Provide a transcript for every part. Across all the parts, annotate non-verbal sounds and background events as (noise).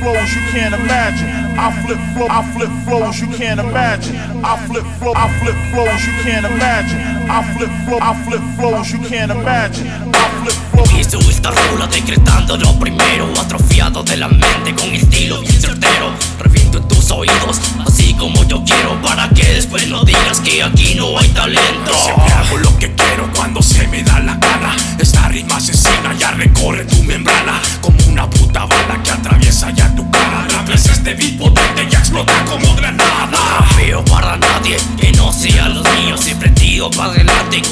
flows you can't imagine. I flip flow, I flip flows you can't imagine. I flip flow, I flip flows you can't imagine. I flip flow, I flip flows you can't imagine. I flip flow. Hizo esta rula decretando lo primero Atrofiado de la mente con estilo bien certero Reviento en tus oídos, así como yo quiero Para que después no digas que aquí no hay talento Siempre hago lo que quiero cuando se me da la gana Esta rima asesina ya recorre tu membrana Como una puta bala que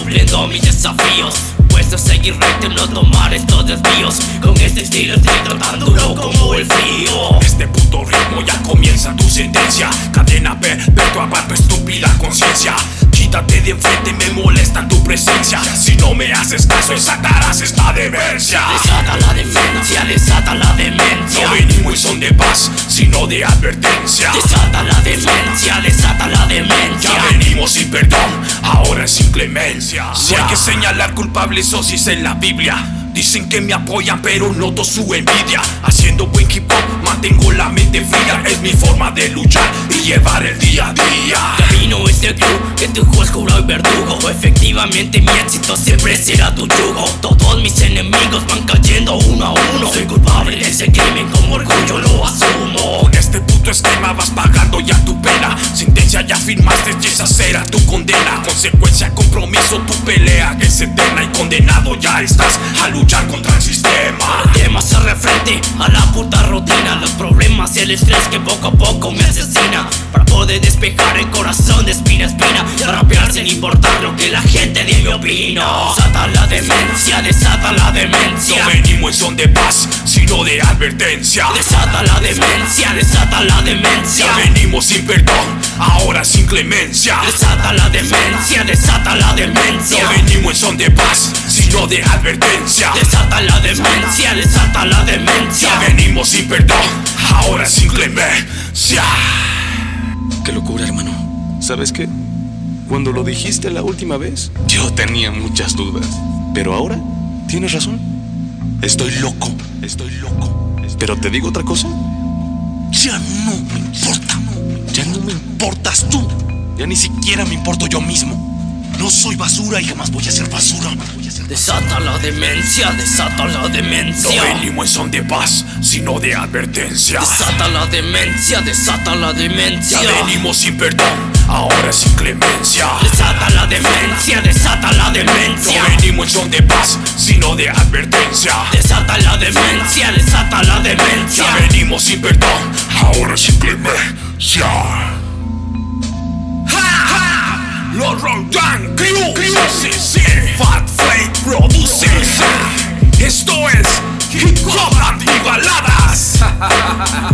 cumpliendo mis desafíos. Puesto a seguir recto y no tomar estos desvíos. Con este estilo estoy tratando duro como el frío. Este puto ritmo ya comienza tu sentencia. Cadena perpetua tu estúpida conciencia. Quítate de enfrente, me molesta tu presencia. Si no me haces caso, desatarás esta demencia Desata la demencia, desata la demencia. No venimos y son de paz, sino de advertencia. Desata la demencia, desata la demencia. Ya venimos sin perdón, No hay que señalar culpables o si es en la Biblia. Dicen que me apoyan pero noto su envidia. Haciendo buen hip hop mantengo la mente fría. Es mi forma de luchar y llevar el día a día. Camino este club que tu juez jurado y verdugo. Efectivamente mi éxito siempre será tu yugo. Todos mis enemigos van cayendo uno a uno. Soy culpable de ese crimen con orgullo lo asumo. Con este puto esquema vas pagando ya tu pena. Sentencia ya firmaste y esa será tu condena. Consecuencia, compromiso, tu pelea. Que es eterna Y condenado ya estás a luchar contra el sistema. Temas hacer frente a la puta rutina. Los problemas y el estrés que poco a poco me asesina. Para poder despejar el corazón de espina a espina Que la gente de mi opino Desata la demencia, desata la demencia. No venimos en son de paz, sino de advertencia. Desata la demencia, desata la demencia. Ya venimos sin perdón, ahora sin clemencia. Desata la demencia, desata la demencia. No venimos en son de paz, sino de advertencia. Desata la demencia, desata la demencia. Ya venimos sin perdón, ahora sin clemencia. Qué locura, hermano. ¿Sabes qué? Cuando lo dijiste la última vez, yo tenía muchas dudas. Pero ahora, tienes razón. Estoy loco, estoy loco. Pero te digo otra cosa. Ya no me importa. Ya no me importas tú. Ya ni siquiera me importo yo mismo. No soy basura y jamás voy a ser basura. Desata la demencia, desata la No demencia venimos en son de paz, sino de advertencia Desata la demencia, desata la demencia Ya venimos sin perdón, ahora sin clemencia Desata la demencia, desata la demencia. No venimos en son de paz, sino de advertencia. Desata la demencia, desata la demencia. Ya venimos sin perdón, ahora sin clemencia Los Rodan Crew, sí, Fat Flake produce Esto es Hip Hop Antibaladas (laughs)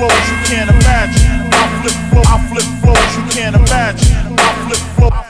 flows you can't imagine. I flip flops flows you can't imagine. I flip flops.